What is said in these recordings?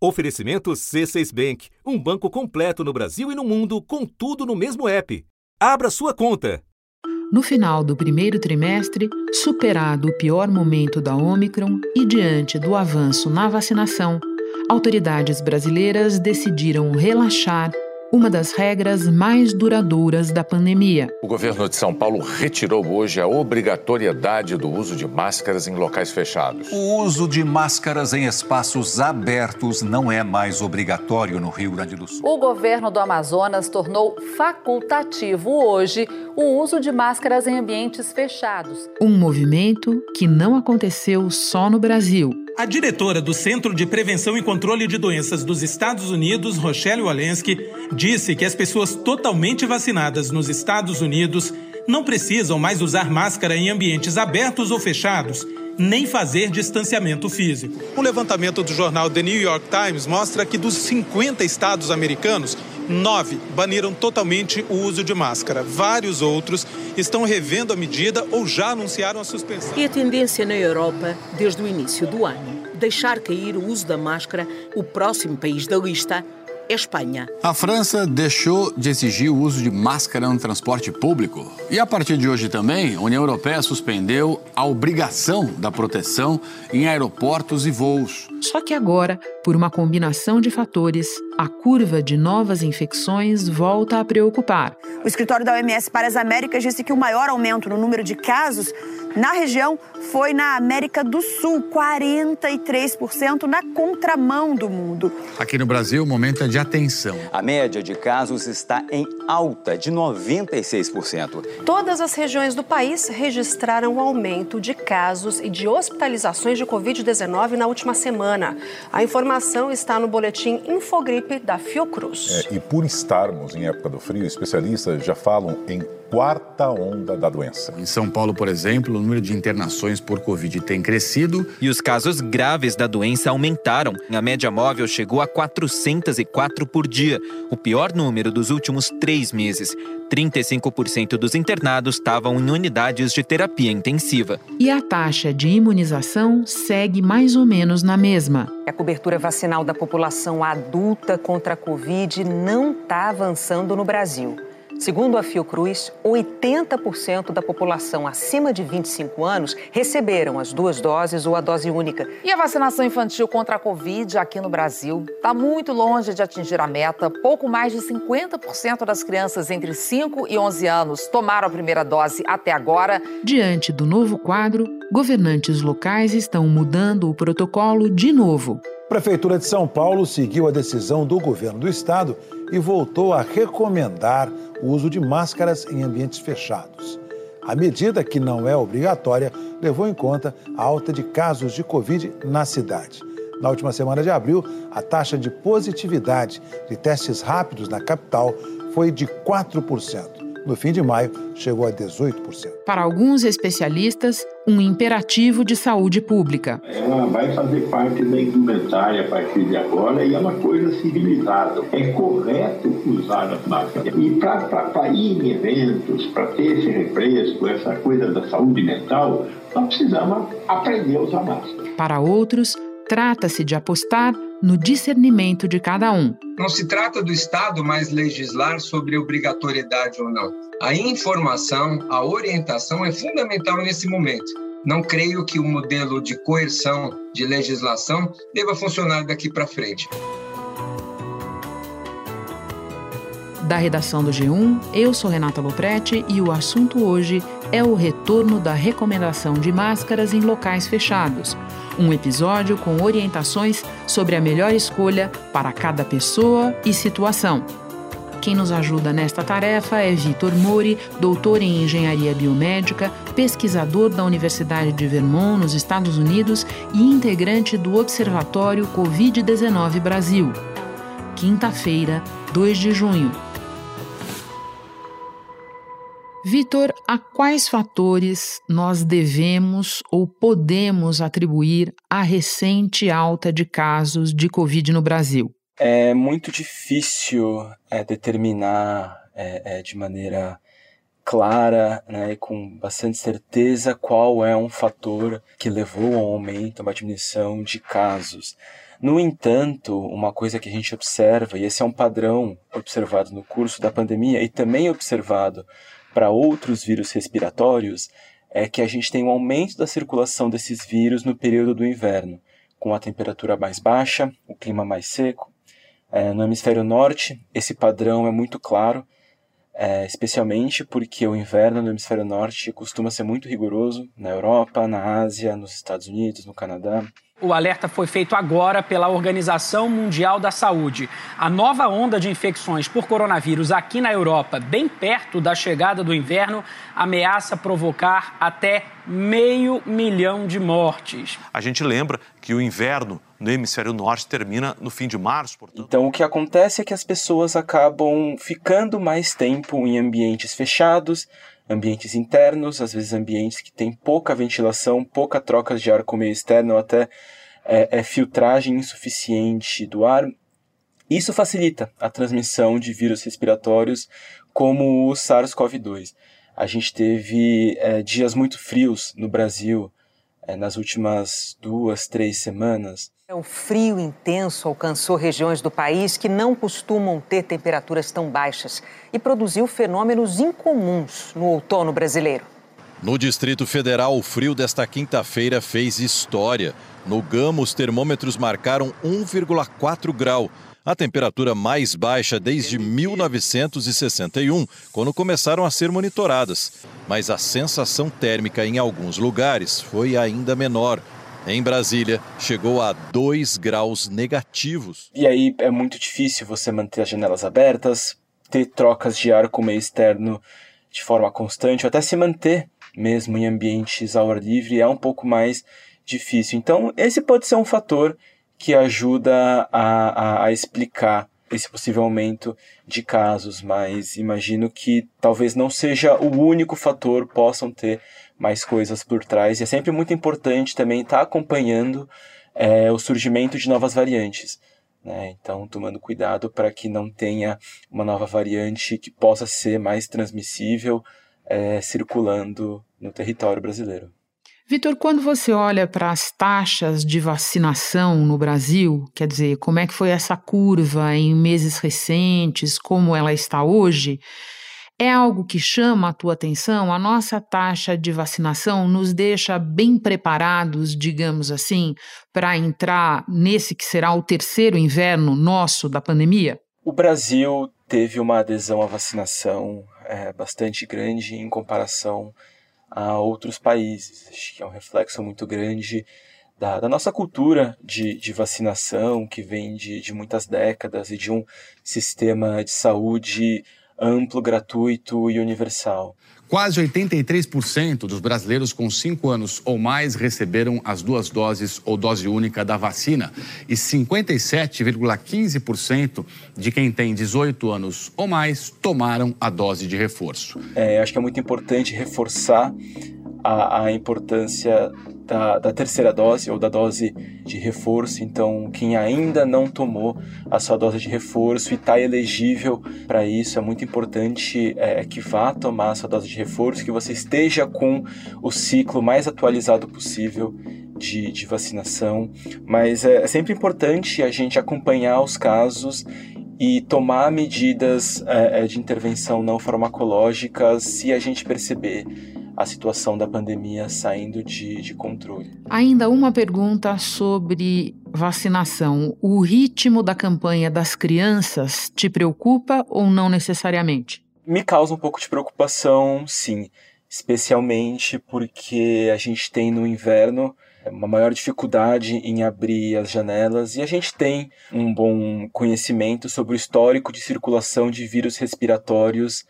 Oferecimento C6 Bank, um banco completo no Brasil e no mundo, com tudo no mesmo app. Abra sua conta. No final do primeiro trimestre, superado o pior momento da Omicron e diante do avanço na vacinação, autoridades brasileiras decidiram relaxar uma das regras mais duradouras da pandemia. O governo de São Paulo retirou hoje a obrigatoriedade do uso de máscaras em locais fechados. O uso de máscaras em espaços abertos não é mais obrigatório no Rio Grande do Sul. O governo do Amazonas tornou facultativo hoje o uso de máscaras em ambientes fechados. Um movimento que não aconteceu só no Brasil. A diretora do Centro de Prevenção e Controle de Doenças dos Estados Unidos, Rochelle Walensky, disse que as pessoas totalmente vacinadas nos Estados Unidos não precisam mais usar máscara em ambientes abertos ou fechados, nem fazer distanciamento físico. Um levantamento do jornal The New York Times mostra que dos 50 estados americanos, nove baniram totalmente o uso de máscara. Vários outros estão revendo a medida ou já anunciaram a suspensão. E a tendência na Europa, desde o início do ano, deixar cair o uso da máscara, o próximo país da lista Espanha. A França deixou de exigir o uso de máscara no transporte público. E a partir de hoje também, a União Europeia suspendeu a obrigação da proteção em aeroportos e voos. Só que agora, por uma combinação de fatores, a curva de novas infecções volta a preocupar. O escritório da OMS para as Américas disse que o maior aumento no número de casos na região foi na América do Sul, 43% na contramão do mundo. Aqui no Brasil, o momento é de atenção. A média de casos está em alta, de 96%. Todas as regiões do país registraram um aumento de casos e de hospitalizações de Covid-19 na última semana. A informação está no boletim Infogripe da Fiocruz. É, e por estarmos em época do frio, especialistas já falam em quarta onda da doença. Em São Paulo, por exemplo, o número de internações por Covid tem crescido. E os casos graves da doença aumentaram. A média móvel chegou a 404 por dia, o pior número dos últimos três meses. 35% dos internados estavam em unidades de terapia intensiva. E a taxa de imunização segue mais ou menos na mesma. A cobertura vacinal da população adulta contra a Covid não está avançando no Brasil. Segundo a Fiocruz, 80% da população acima de 25 anos receberam as duas doses ou a dose única. E a vacinação infantil contra a Covid aqui no Brasil está muito longe de atingir a meta. Pouco mais de 50% das crianças entre 5 e 11 anos tomaram a primeira dose até agora. Diante do novo quadro, governantes locais estão mudando o protocolo de novo. Prefeitura de São Paulo seguiu a decisão do governo do estado e voltou a recomendar o uso de máscaras em ambientes fechados. A medida, que não é obrigatória, levou em conta a alta de casos de Covid na cidade. Na última semana de abril, a taxa de positividade de testes rápidos na capital foi de 4%. No fim de maio, chegou a 18%. Para alguns especialistas, um imperativo de saúde pública. Ela vai fazer parte da indumentária a partir de agora e é uma coisa civilizada. É correto usar as máscaras. E para ir em eventos, para ter esse refresco, essa coisa da saúde mental, nós precisamos aprender a usar máscara. Para outros, trata-se de apostar no discernimento de cada um. Não se trata do Estado mais legislar sobre obrigatoriedade ou não. A informação, a orientação é fundamental nesse momento. Não creio que o modelo de coerção de legislação deva funcionar daqui para frente. Da redação do G1, eu sou Renata Loprete e o assunto hoje é o retorno da recomendação de máscaras em locais fechados. Um episódio com orientações sobre a melhor escolha para cada pessoa e situação. Quem nos ajuda nesta tarefa é Vitor Mori, doutor em engenharia biomédica, pesquisador da Universidade de Vermont, nos Estados Unidos e integrante do Observatório Covid-19 Brasil. Quinta-feira, 2 de junho. Vitor, a quais fatores nós devemos ou podemos atribuir a recente alta de casos de Covid no Brasil? É muito difícil é, determinar é, é, de maneira clara né, e com bastante certeza qual é um fator que levou ao aumento, a uma diminuição de casos. No entanto, uma coisa que a gente observa, e esse é um padrão observado no curso da pandemia e também observado para outros vírus respiratórios, é que a gente tem um aumento da circulação desses vírus no período do inverno, com a temperatura mais baixa, o clima mais seco. É, no hemisfério norte, esse padrão é muito claro, é, especialmente porque o inverno no hemisfério norte costuma ser muito rigoroso na Europa, na Ásia, nos Estados Unidos, no Canadá. O alerta foi feito agora pela Organização Mundial da Saúde. A nova onda de infecções por coronavírus aqui na Europa, bem perto da chegada do inverno, ameaça provocar até meio milhão de mortes. A gente lembra que o inverno no hemisfério norte termina no fim de março. Portanto... Então, o que acontece é que as pessoas acabam ficando mais tempo em ambientes fechados, ambientes internos, às vezes ambientes que têm pouca ventilação, pouca troca de ar com o meio externo, ou até é, é, filtragem insuficiente do ar. Isso facilita a transmissão de vírus respiratórios como o SARS-CoV-2. A gente teve é, dias muito frios no Brasil é, nas últimas duas, três semanas. O frio intenso alcançou regiões do país que não costumam ter temperaturas tão baixas e produziu fenômenos incomuns no outono brasileiro. No Distrito Federal, o frio desta quinta-feira fez história. No Gama, os termômetros marcaram 1,4 grau, a temperatura mais baixa desde 1961, quando começaram a ser monitoradas. Mas a sensação térmica em alguns lugares foi ainda menor. Em Brasília, chegou a 2 graus negativos. E aí é muito difícil você manter as janelas abertas, ter trocas de ar com o meio externo de forma constante, ou até se manter mesmo em ambientes ao ar livre é um pouco mais difícil. Então, esse pode ser um fator que ajuda a, a, a explicar esse possível aumento de casos, mas imagino que talvez não seja o único fator, possam ter mais coisas por trás. E é sempre muito importante também estar tá acompanhando é, o surgimento de novas variantes. Né? Então, tomando cuidado para que não tenha uma nova variante que possa ser mais transmissível é, circulando no território brasileiro. Vitor, quando você olha para as taxas de vacinação no Brasil, quer dizer, como é que foi essa curva em meses recentes, como ela está hoje, é algo que chama a tua atenção? A nossa taxa de vacinação nos deixa bem preparados, digamos assim, para entrar nesse que será o terceiro inverno nosso da pandemia? O Brasil teve uma adesão à vacinação é, bastante grande em comparação a outros países. Acho que é um reflexo muito grande da, da, nossa cultura de, de vacinação, que vem de, de muitas décadas, e de um sistema de saúde amplo, gratuito e universal. Quase 83% dos brasileiros com 5 anos ou mais receberam as duas doses ou dose única da vacina e 57,15% de quem tem 18 anos ou mais tomaram a dose de reforço. É, acho que é muito importante reforçar a, a importância da, da, terceira dose ou da dose de reforço. Então, quem ainda não tomou a sua dose de reforço e está elegível para isso, é muito importante é, que vá tomar a sua dose de reforço, que você esteja com o ciclo mais atualizado possível de, de vacinação. Mas é, é sempre importante a gente acompanhar os casos e tomar medidas é, é de intervenção não farmacológicas se a gente perceber a situação da pandemia saindo de, de controle. Ainda uma pergunta sobre vacinação. O ritmo da campanha das crianças te preocupa ou não necessariamente? Me causa um pouco de preocupação, sim. Especialmente porque a gente tem no inverno uma maior dificuldade em abrir as janelas e a gente tem um bom conhecimento sobre o histórico de circulação de vírus respiratórios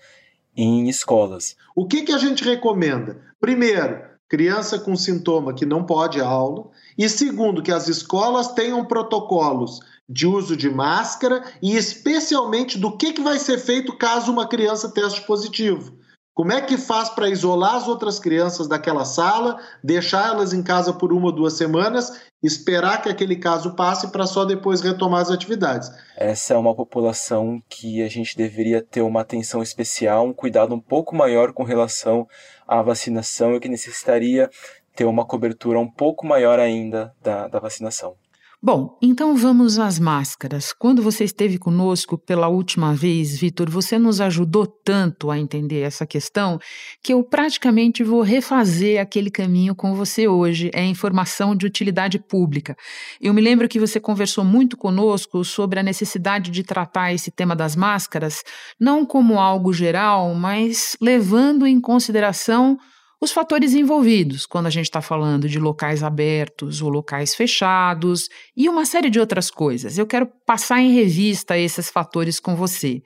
em escolas. O que, que a gente recomenda? Primeiro, criança com sintoma que não pode aula. E segundo, que as escolas tenham protocolos de uso de máscara e especialmente do que, que vai ser feito caso uma criança teste positivo. Como é que faz para isolar as outras crianças daquela sala, deixar elas em casa por uma ou duas semanas, esperar que aquele caso passe para só depois retomar as atividades? Essa é uma população que a gente deveria ter uma atenção especial, um cuidado um pouco maior com relação à vacinação e que necessitaria ter uma cobertura um pouco maior ainda da, da vacinação. Bom, então vamos às máscaras. Quando você esteve conosco pela última vez, Vitor, você nos ajudou tanto a entender essa questão que eu praticamente vou refazer aquele caminho com você hoje. É informação de utilidade pública. Eu me lembro que você conversou muito conosco sobre a necessidade de tratar esse tema das máscaras não como algo geral, mas levando em consideração os fatores envolvidos quando a gente está falando de locais abertos ou locais fechados e uma série de outras coisas. Eu quero passar em revista esses fatores com você.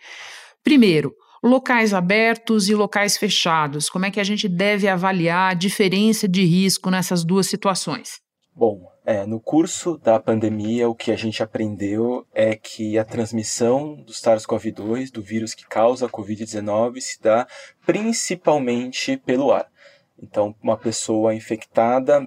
Primeiro, locais abertos e locais fechados. Como é que a gente deve avaliar a diferença de risco nessas duas situações? Bom, é, no curso da pandemia, o que a gente aprendeu é que a transmissão do SARS-CoV-2, do vírus que causa a Covid-19, se dá principalmente pelo ar. Então, uma pessoa infectada,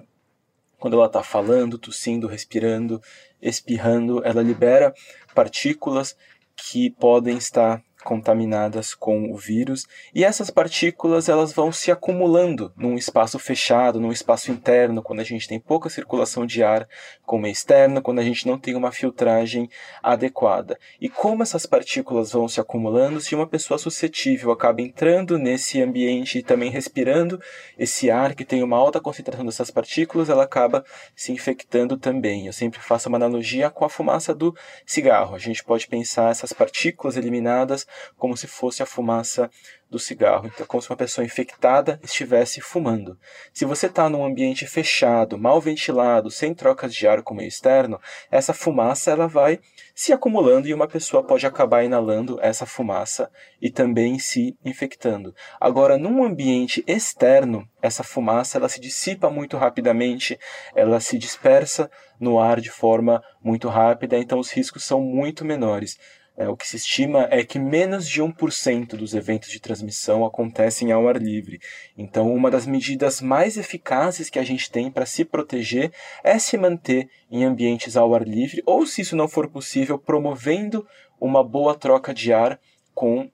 quando ela está falando, tossindo, respirando, espirrando, ela libera partículas que podem estar contaminadas com o vírus e essas partículas elas vão se acumulando num espaço fechado, num espaço interno, quando a gente tem pouca circulação de ar como externa, quando a gente não tem uma filtragem adequada. E como essas partículas vão se acumulando, se uma pessoa suscetível acaba entrando nesse ambiente e também respirando esse ar que tem uma alta concentração dessas partículas, ela acaba se infectando também. Eu sempre faço uma analogia com a fumaça do cigarro. A gente pode pensar essas partículas eliminadas como se fosse a fumaça do cigarro. Então, como se uma pessoa infectada estivesse fumando. Se você está num ambiente fechado, mal ventilado, sem trocas de ar com o meio externo, essa fumaça ela vai se acumulando e uma pessoa pode acabar inalando essa fumaça e também se infectando. Agora, num ambiente externo, essa fumaça ela se dissipa muito rapidamente, ela se dispersa no ar de forma muito rápida, então os riscos são muito menores. É, o que se estima é que menos de 1% dos eventos de transmissão acontecem ao ar livre. Então, uma das medidas mais eficazes que a gente tem para se proteger é se manter em ambientes ao ar livre, ou, se isso não for possível, promovendo uma boa troca de ar com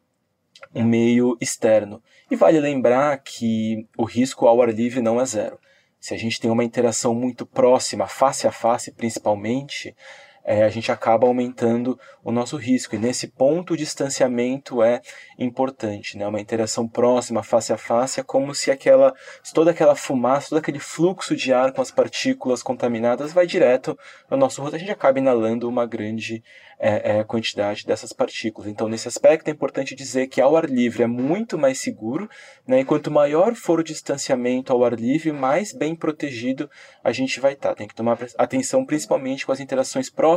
um meio externo. E vale lembrar que o risco ao ar livre não é zero. Se a gente tem uma interação muito próxima, face a face principalmente, é, a gente acaba aumentando o nosso risco. E nesse ponto, o distanciamento é importante, né? Uma interação próxima, face a face, é como se aquela, toda aquela fumaça, todo aquele fluxo de ar com as partículas contaminadas vai direto no nosso rosto, a gente acaba inalando uma grande é, é, quantidade dessas partículas. Então, nesse aspecto, é importante dizer que ao ar livre é muito mais seguro, né? e quanto maior for o distanciamento ao ar livre, mais bem protegido a gente vai estar. Tem que tomar atenção principalmente com as interações próximas,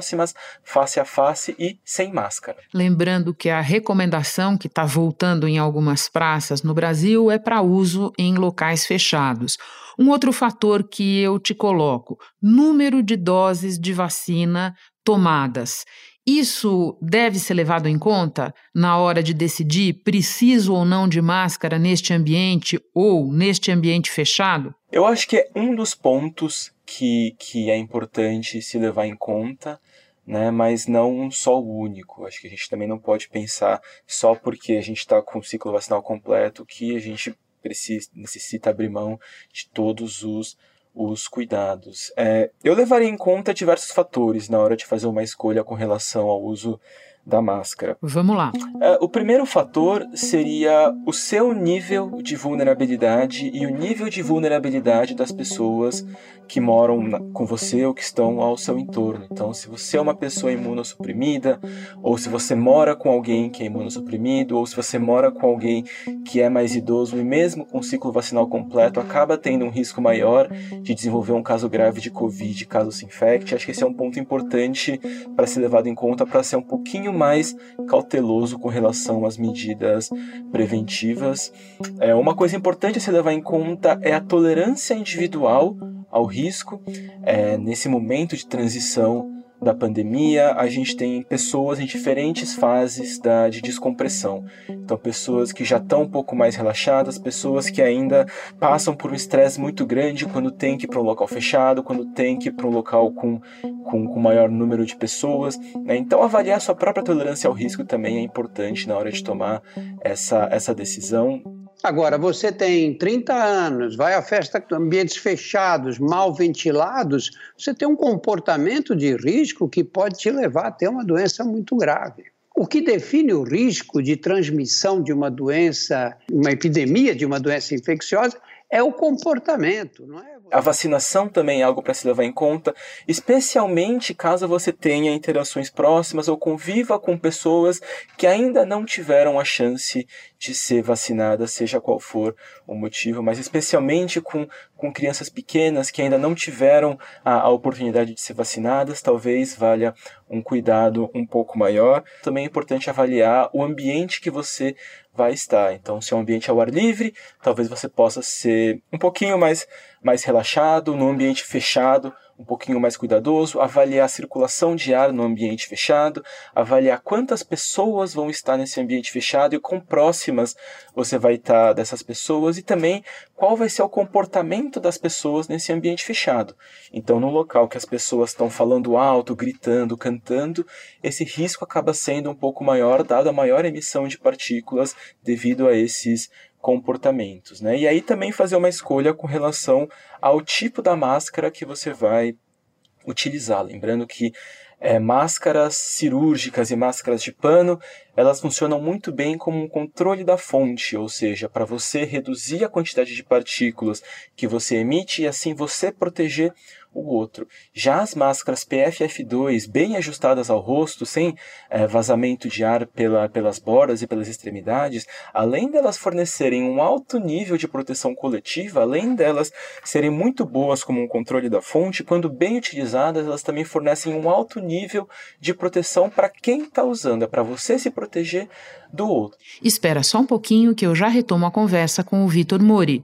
face a face e sem máscara. Lembrando que a recomendação que está voltando em algumas praças no Brasil é para uso em locais fechados. Um outro fator que eu te coloco: número de doses de vacina tomadas. Isso deve ser levado em conta na hora de decidir preciso ou não de máscara neste ambiente ou neste ambiente fechado? Eu acho que é um dos pontos que, que é importante se levar em conta, né? mas não só o único. Acho que a gente também não pode pensar só porque a gente está com o ciclo vacinal completo que a gente precisa, necessita abrir mão de todos os os cuidados. É, eu levaria em conta diversos fatores na hora de fazer uma escolha com relação ao uso da máscara. Vamos lá. É, o primeiro fator seria o seu nível de vulnerabilidade e o nível de vulnerabilidade das pessoas que moram na, com você ou que estão ao seu entorno. Então, se você é uma pessoa imunossuprimida, ou se você mora com alguém que é imunossuprimido, ou se você mora com alguém que é mais idoso e mesmo com ciclo vacinal completo acaba tendo um risco maior de desenvolver um caso grave de Covid caso se infecte, acho que esse é um ponto importante para ser levado em conta para ser um pouquinho mais cauteloso com relação às medidas preventivas. É, uma coisa importante a se levar em conta é a tolerância individual ao risco. É, nesse momento de transição da pandemia, a gente tem pessoas em diferentes fases da, de descompressão. Então, pessoas que já estão um pouco mais relaxadas, pessoas que ainda passam por um estresse muito grande quando tem que ir para um local fechado, quando tem que ir para um local com, com, com maior número de pessoas. Né? Então, avaliar sua própria tolerância ao risco também é importante na hora de tomar essa, essa decisão. Agora, você tem 30 anos, vai a festa em ambientes fechados, mal ventilados, você tem um comportamento de risco que pode te levar a ter uma doença muito grave. O que define o risco de transmissão de uma doença, uma epidemia de uma doença infecciosa, é o comportamento, não é? A vacinação também é algo para se levar em conta, especialmente caso você tenha interações próximas ou conviva com pessoas que ainda não tiveram a chance de ser vacinadas, seja qual for o motivo, mas especialmente com, com crianças pequenas que ainda não tiveram a, a oportunidade de ser vacinadas, talvez valha um cuidado um pouco maior. Também é importante avaliar o ambiente que você vai estar. Então, se é um ambiente ao ar livre, talvez você possa ser um pouquinho mais, mais relaxado, num ambiente fechado, um pouquinho mais cuidadoso, avaliar a circulação de ar no ambiente fechado, avaliar quantas pessoas vão estar nesse ambiente fechado e quão próximas você vai estar dessas pessoas e também qual vai ser o comportamento das pessoas nesse ambiente fechado. Então, no local que as pessoas estão falando alto, gritando, cantando, esse risco acaba sendo um pouco maior, dado a maior emissão de partículas devido a esses comportamentos, né? E aí também fazer uma escolha com relação ao tipo da máscara que você vai utilizar. Lembrando que é, máscaras cirúrgicas e máscaras de pano, elas funcionam muito bem como um controle da fonte, ou seja, para você reduzir a quantidade de partículas que você emite e assim você proteger o outro. Já as máscaras PFF2, bem ajustadas ao rosto, sem é, vazamento de ar pela, pelas bordas e pelas extremidades, além delas fornecerem um alto nível de proteção coletiva, além delas serem muito boas como um controle da fonte, quando bem utilizadas, elas também fornecem um alto nível de proteção para quem está usando, é para você se proteger do outro. Espera só um pouquinho que eu já retomo a conversa com o Vitor Mori.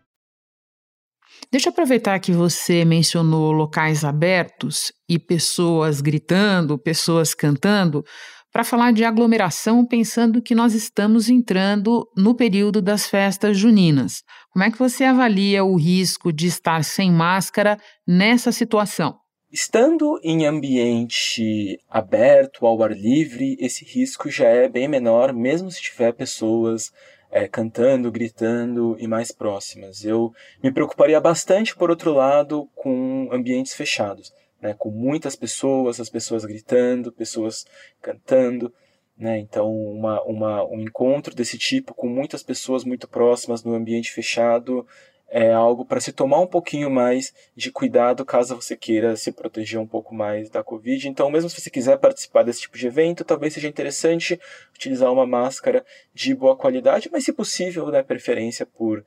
Deixa eu aproveitar que você mencionou locais abertos e pessoas gritando, pessoas cantando, para falar de aglomeração, pensando que nós estamos entrando no período das festas juninas. Como é que você avalia o risco de estar sem máscara nessa situação? Estando em ambiente aberto, ao ar livre, esse risco já é bem menor, mesmo se tiver pessoas é, cantando, gritando e mais próximas. Eu me preocuparia bastante, por outro lado, com ambientes fechados, né, com muitas pessoas, as pessoas gritando, pessoas cantando. Né? Então, uma, uma, um encontro desse tipo com muitas pessoas muito próximas no ambiente fechado é algo para se tomar um pouquinho mais de cuidado caso você queira se proteger um pouco mais da Covid. Então, mesmo se você quiser participar desse tipo de evento, talvez seja interessante utilizar uma máscara de boa qualidade, mas se possível, né, preferência por,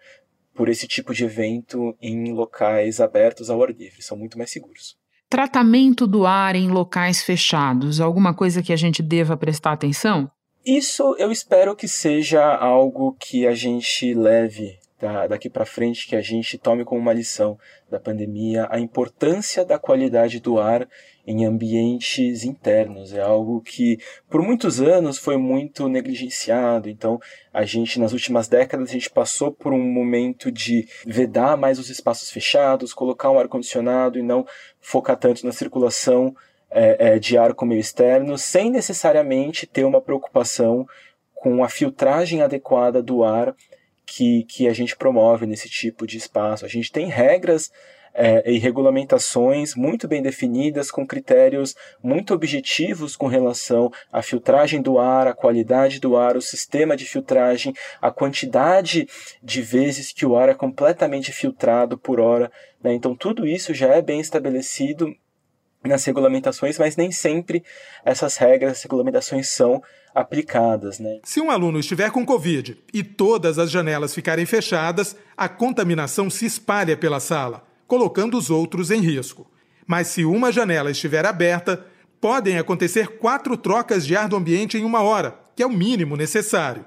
por esse tipo de evento em locais abertos ao ar livre, são muito mais seguros. Tratamento do ar em locais fechados, alguma coisa que a gente deva prestar atenção? Isso eu espero que seja algo que a gente leve da, daqui para frente que a gente tome como uma lição da pandemia a importância da qualidade do ar em ambientes internos. É algo que por muitos anos foi muito negligenciado. Então, a gente nas últimas décadas a gente passou por um momento de vedar mais os espaços fechados, colocar um ar condicionado e não focar tanto na circulação é, é, de ar com meio externo, sem necessariamente ter uma preocupação com a filtragem adequada do ar que, que a gente promove nesse tipo de espaço. A gente tem regras é, e regulamentações muito bem definidas, com critérios muito objetivos com relação à filtragem do ar, a qualidade do ar, o sistema de filtragem, a quantidade de vezes que o ar é completamente filtrado por hora. Né? Então, tudo isso já é bem estabelecido nas regulamentações, mas nem sempre essas regras, regulamentações são aplicadas. Né? Se um aluno estiver com Covid e todas as janelas ficarem fechadas, a contaminação se espalha pela sala, colocando os outros em risco. Mas se uma janela estiver aberta, podem acontecer quatro trocas de ar do ambiente em uma hora, que é o mínimo necessário.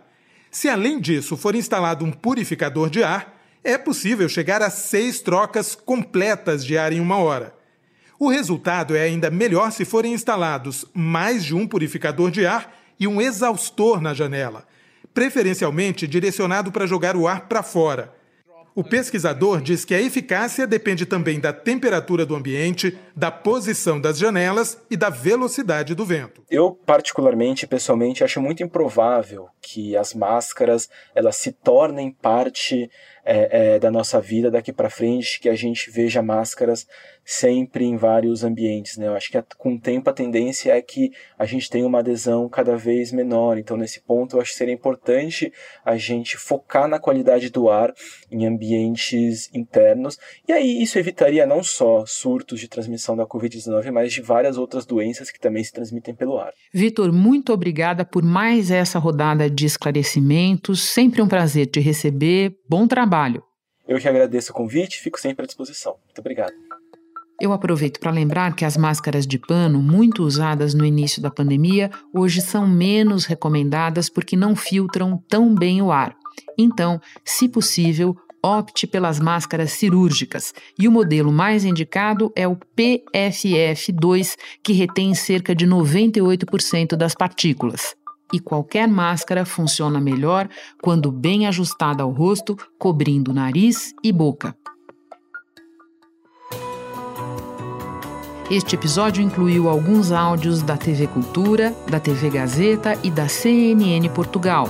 Se além disso for instalado um purificador de ar, é possível chegar a seis trocas completas de ar em uma hora. O resultado é ainda melhor se forem instalados mais de um purificador de ar e um exaustor na janela, preferencialmente direcionado para jogar o ar para fora. O pesquisador diz que a eficácia depende também da temperatura do ambiente, da posição das janelas e da velocidade do vento. Eu, particularmente, pessoalmente, acho muito improvável que as máscaras elas se tornem parte é, é, da nossa vida daqui para frente, que a gente veja máscaras sempre em vários ambientes. Né? Eu acho que com o tempo a tendência é que a gente tenha uma adesão cada vez menor. Então, nesse ponto, eu acho que seria importante a gente focar na qualidade do ar em ambientes internos. E aí isso evitaria não só surtos de transmissão da Covid-19, mas de várias outras doenças que também se transmitem pelo ar. Vitor, muito obrigada por mais essa rodada de esclarecimentos. Sempre um prazer te receber. Bom trabalho. Eu que agradeço o convite, fico sempre à disposição. Muito obrigado. Eu aproveito para lembrar que as máscaras de pano, muito usadas no início da pandemia, hoje são menos recomendadas porque não filtram tão bem o ar. Então, se possível, opte pelas máscaras cirúrgicas. E o modelo mais indicado é o PFF2, que retém cerca de 98% das partículas. E qualquer máscara funciona melhor quando bem ajustada ao rosto, cobrindo nariz e boca. Este episódio incluiu alguns áudios da TV Cultura, da TV Gazeta e da CNN Portugal.